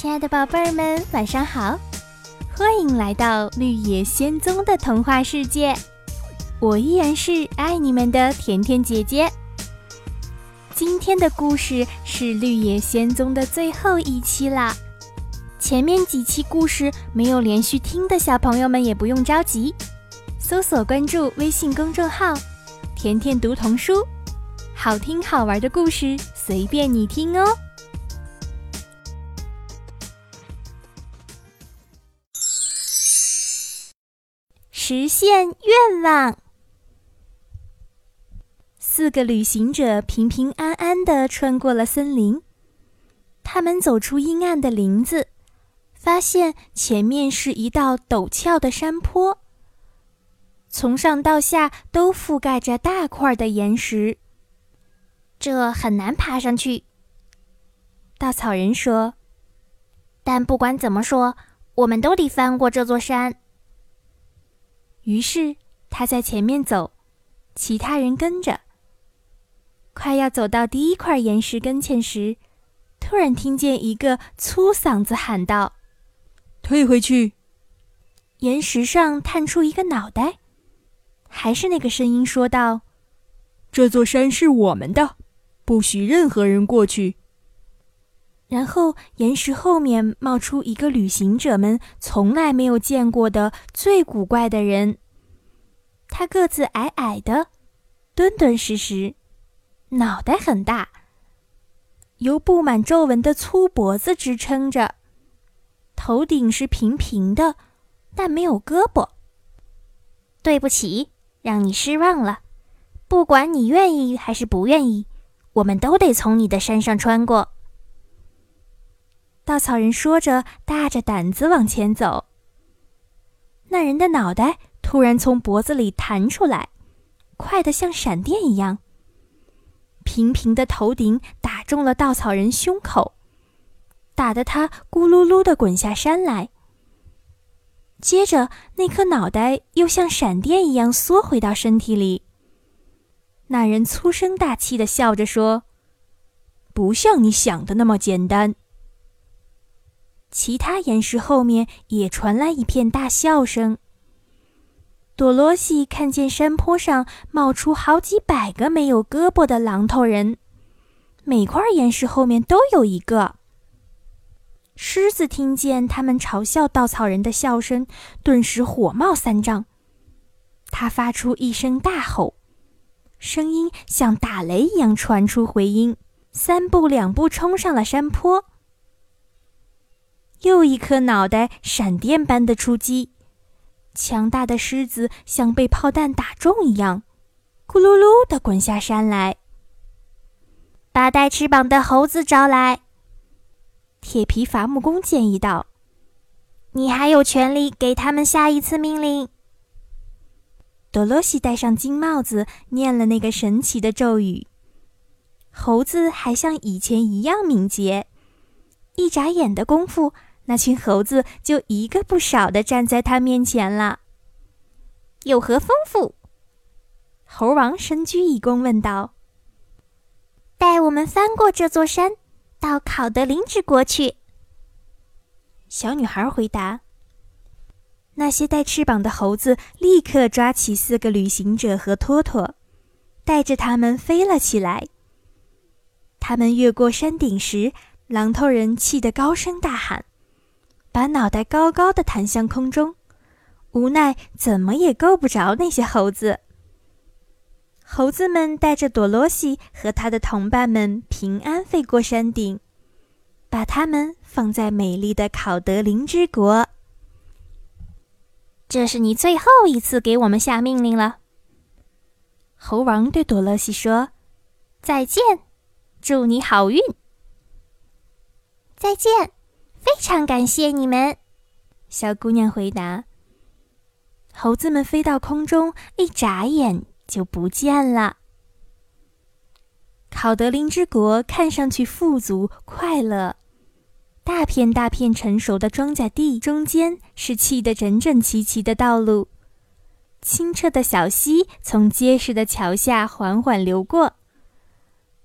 亲爱的宝贝儿们，晚上好！欢迎来到绿野仙踪的童话世界，我依然是爱你们的甜甜姐姐。今天的故事是绿野仙踪的最后一期啦，前面几期故事没有连续听的小朋友们也不用着急，搜索关注微信公众号“甜甜读童书”，好听好玩的故事随便你听哦。实现愿望。四个旅行者平平安安地穿过了森林。他们走出阴暗的林子，发现前面是一道陡峭的山坡，从上到下都覆盖着大块的岩石，这很难爬上去。稻草人说：“但不管怎么说，我们都得翻过这座山。”于是他在前面走，其他人跟着。快要走到第一块岩石跟前时，突然听见一个粗嗓子喊道：“退回去！”岩石上探出一个脑袋，还是那个声音说道：“这座山是我们的，不许任何人过去。”然后，岩石后面冒出一个旅行者们从来没有见过的最古怪的人。他个子矮矮的，敦敦实实，脑袋很大，由布满皱纹的粗脖子支撑着，头顶是平平的，但没有胳膊。对不起，让你失望了。不管你愿意还是不愿意，我们都得从你的身上穿过。稻草人说着，大着胆子往前走。那人的脑袋突然从脖子里弹出来，快得像闪电一样。平平的头顶打中了稻草人胸口，打得他咕噜噜地滚下山来。接着，那颗脑袋又像闪电一样缩回到身体里。那人粗声大气地笑着说：“不像你想的那么简单。”其他岩石后面也传来一片大笑声。多罗西看见山坡上冒出好几百个没有胳膊的榔头人，每块岩石后面都有一个。狮子听见他们嘲笑稻草人的笑声，顿时火冒三丈。他发出一声大吼，声音像打雷一样传出回音，三步两步冲上了山坡。又一颗脑袋闪电般的出击，强大的狮子像被炮弹打中一样，咕噜噜地滚下山来。把带翅膀的猴子招来，铁皮伐木工建议道：“你还有权利给他们下一次命令。”多罗西戴上金帽子，念了那个神奇的咒语，猴子还像以前一样敏捷，一眨眼的功夫。那群猴子就一个不少的站在他面前了。有何吩咐？猴王深鞠一躬问道：“带我们翻过这座山，到考德林之国去。”小女孩回答。那些带翅膀的猴子立刻抓起四个旅行者和托托，带着他们飞了起来。他们越过山顶时，狼头人气得高声大喊。把脑袋高高的弹向空中，无奈怎么也够不着那些猴子。猴子们带着朵罗西和他的同伴们平安飞过山顶，把他们放在美丽的考德林之国。这是你最后一次给我们下命令了。猴王对朵罗西说：“再见，祝你好运。”再见。非常感谢你们，小姑娘回答。猴子们飞到空中，一眨眼就不见了。考德林之国看上去富足快乐，大片大片成熟的庄稼地中间是砌得整整齐齐的道路，清澈的小溪从结实的桥下缓缓流过，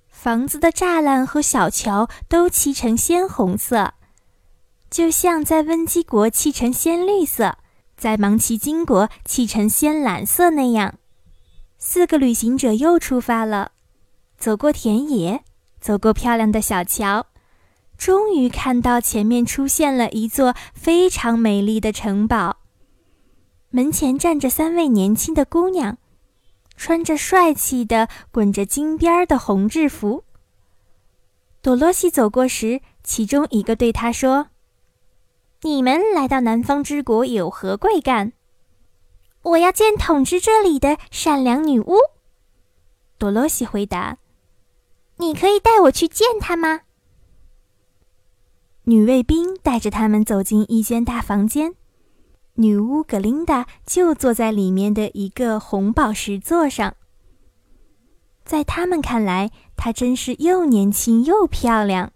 房子的栅栏和小桥都漆成鲜红色。就像在温基国砌成鲜绿色，在芒奇金国砌成鲜蓝色那样。四个旅行者又出发了，走过田野，走过漂亮的小桥，终于看到前面出现了一座非常美丽的城堡。门前站着三位年轻的姑娘，穿着帅气的、滚着金边儿的红制服。朵洛西走过时，其中一个对他说：“你们来到南方之国有何贵干？”“我要见统治这里的善良女巫。”朵洛西回答。“你可以带我去见她吗？”女卫兵带着他们走进一间大房间，女巫格琳达就坐在里面的一个红宝石座上。在他们看来，她真是又年轻又漂亮。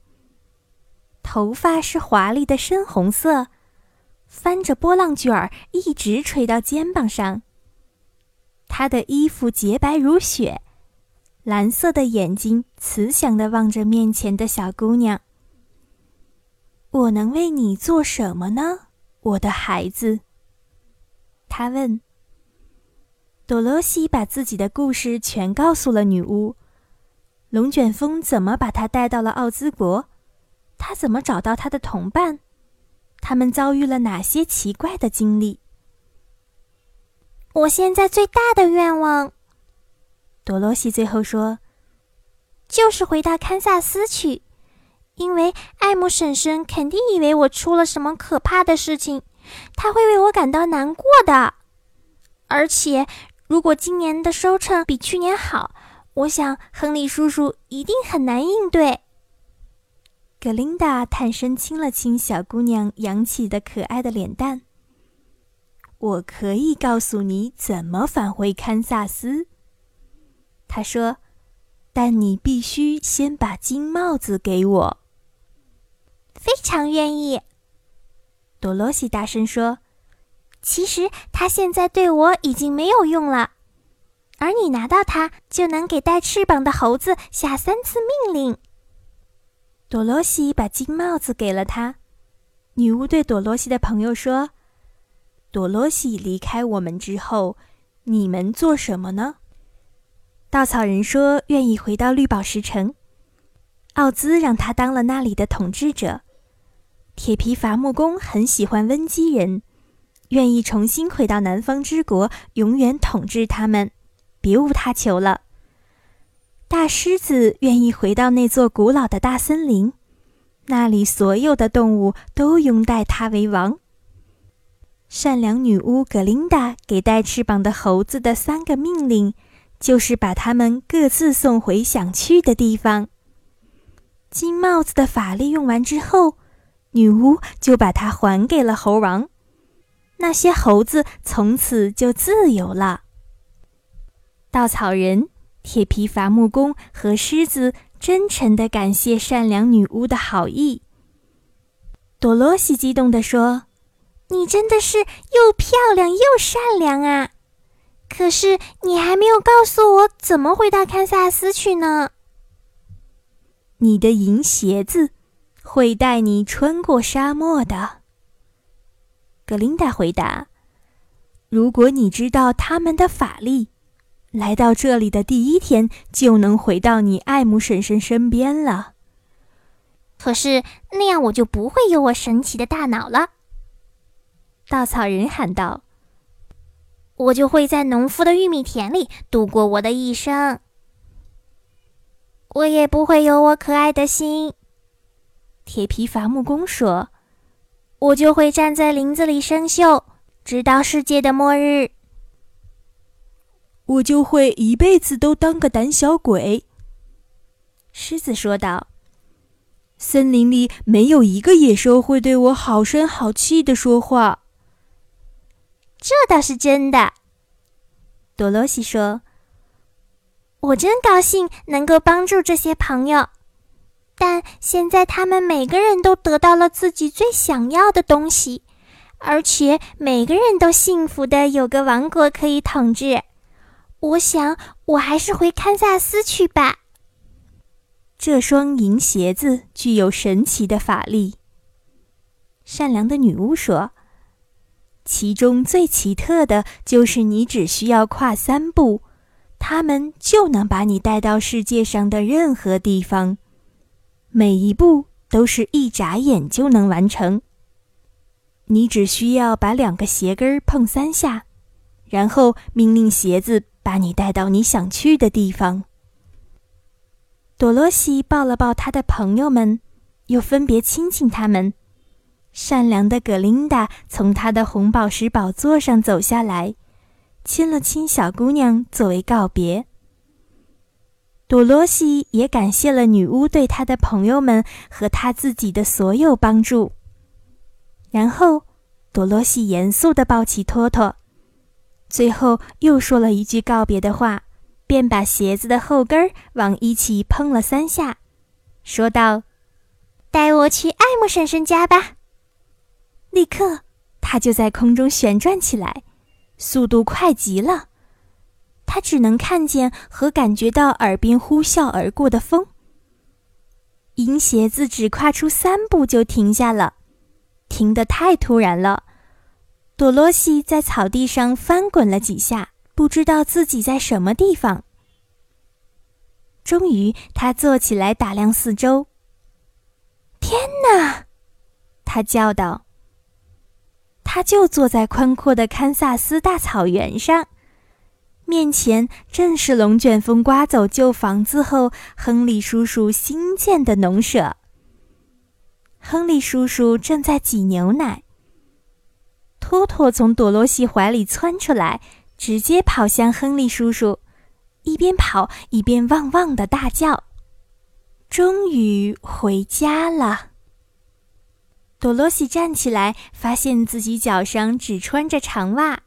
头发是华丽的深红色，翻着波浪卷儿，一直垂到肩膀上。她的衣服洁白如雪，蓝色的眼睛慈祥地望着面前的小姑娘。我能为你做什么呢，我的孩子？她问。多罗西把自己的故事全告诉了女巫。龙卷风怎么把她带到了奥兹国？他怎么找到他的同伴？他们遭遇了哪些奇怪的经历？我现在最大的愿望，多罗西最后说，就是回到堪萨斯去，因为艾姆婶婶肯定以为我出了什么可怕的事情，她会为我感到难过的，而且。如果今年的收成比去年好，我想亨利叔叔一定很难应对。格琳达探身亲了亲小姑娘扬起的可爱的脸蛋。我可以告诉你怎么返回堪萨斯，她说，但你必须先把金帽子给我。非常愿意，多罗西大声说。其实它现在对我已经没有用了，而你拿到它就能给带翅膀的猴子下三次命令。朵罗西把金帽子给了他。女巫对朵罗西的朋友说：“朵罗西离开我们之后，你们做什么呢？”稻草人说：“愿意回到绿宝石城。”奥兹让他当了那里的统治者。铁皮伐木工很喜欢温基人。愿意重新回到南方之国，永远统治他们，别无他求了。大狮子愿意回到那座古老的大森林，那里所有的动物都拥戴他为王。善良女巫格琳达给带翅膀的猴子的三个命令，就是把他们各自送回想去的地方。金帽子的法力用完之后，女巫就把它还给了猴王。那些猴子从此就自由了。稻草人、铁皮伐木工和狮子真诚地感谢善良女巫的好意。多罗西激动地说：“你真的是又漂亮又善良啊！可是你还没有告诉我怎么回到堪萨斯去呢？你的银鞋子会带你穿过沙漠的。”格琳达回答：“如果你知道他们的法力，来到这里的第一天就能回到你爱慕婶婶身边了。可是那样我就不会有我神奇的大脑了。”稻草人喊道：“我就会在农夫的玉米田里度过我的一生。我也不会有我可爱的心。”铁皮伐木工说。我就会站在林子里生锈，直到世界的末日。我就会一辈子都当个胆小鬼。”狮子说道。“森林里没有一个野兽会对我好声好气的说话。”这倒是真的，多罗西说。“我真高兴能够帮助这些朋友。”但现在他们每个人都得到了自己最想要的东西，而且每个人都幸福的有个王国可以统治。我想，我还是回堪萨斯去吧。这双银鞋子具有神奇的法力。善良的女巫说：“其中最奇特的就是你只需要跨三步，他们就能把你带到世界上的任何地方，每一步都是一眨眼就能完成。你只需要把两个鞋跟碰三下，然后命令鞋子把你带到你想去的地方。”多罗西抱了抱他的朋友们，又分别亲亲他们。善良的格琳达从她的红宝石宝座上走下来，亲了亲小姑娘作为告别。多罗西也感谢了女巫对她的朋友们和她自己的所有帮助。然后，多罗西严肃地抱起托托，最后又说了一句告别的话。便把鞋子的后跟儿往一起碰了三下，说道：“带我去艾姆婶婶家吧。”立刻，他就在空中旋转起来，速度快极了。他只能看见和感觉到耳边呼啸而过的风。银鞋子只跨出三步就停下了，停得太突然了。多罗西在草地上翻滚了几下。不知道自己在什么地方。终于，他坐起来打量四周。天哪！他叫道。他就坐在宽阔的堪萨斯大草原上，面前正是龙卷风刮走旧房子后，亨利叔叔新建的农舍。亨利叔叔正在挤牛奶。托托从朵罗西怀里窜出来。直接跑向亨利叔叔，一边跑一边汪汪的大叫。终于回家了。多罗西站起来，发现自己脚上只穿着长袜。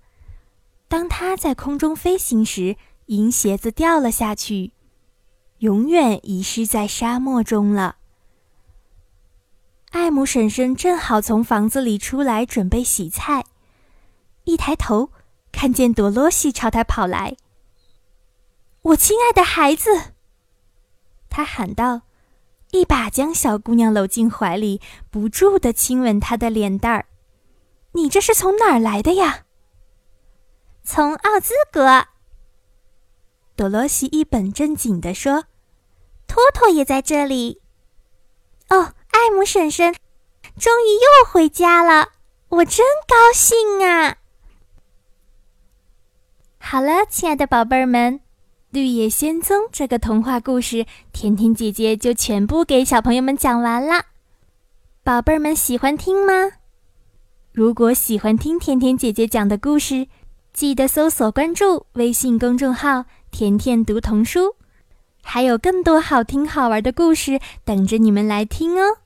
当他在空中飞行时，银鞋子掉了下去，永远遗失在沙漠中了。艾姆婶婶正好从房子里出来，准备洗菜，一抬头。看见朵罗西朝她跑来，我亲爱的孩子，她喊道，一把将小姑娘搂进怀里，不住地亲吻她的脸蛋儿。你这是从哪儿来的呀？从奥兹国。朵罗西一本正经地说：“托托也在这里。”哦，艾姆婶婶，终于又回家了，我真高兴啊！好了，亲爱的宝贝儿们，《绿野仙踪》这个童话故事，甜甜姐姐就全部给小朋友们讲完了。宝贝儿们喜欢听吗？如果喜欢听甜甜姐姐讲的故事，记得搜索关注微信公众号“甜甜读童书”，还有更多好听好玩的故事等着你们来听哦！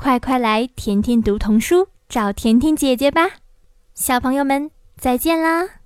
快快来甜甜读童书找甜甜姐姐吧，小朋友们再见啦！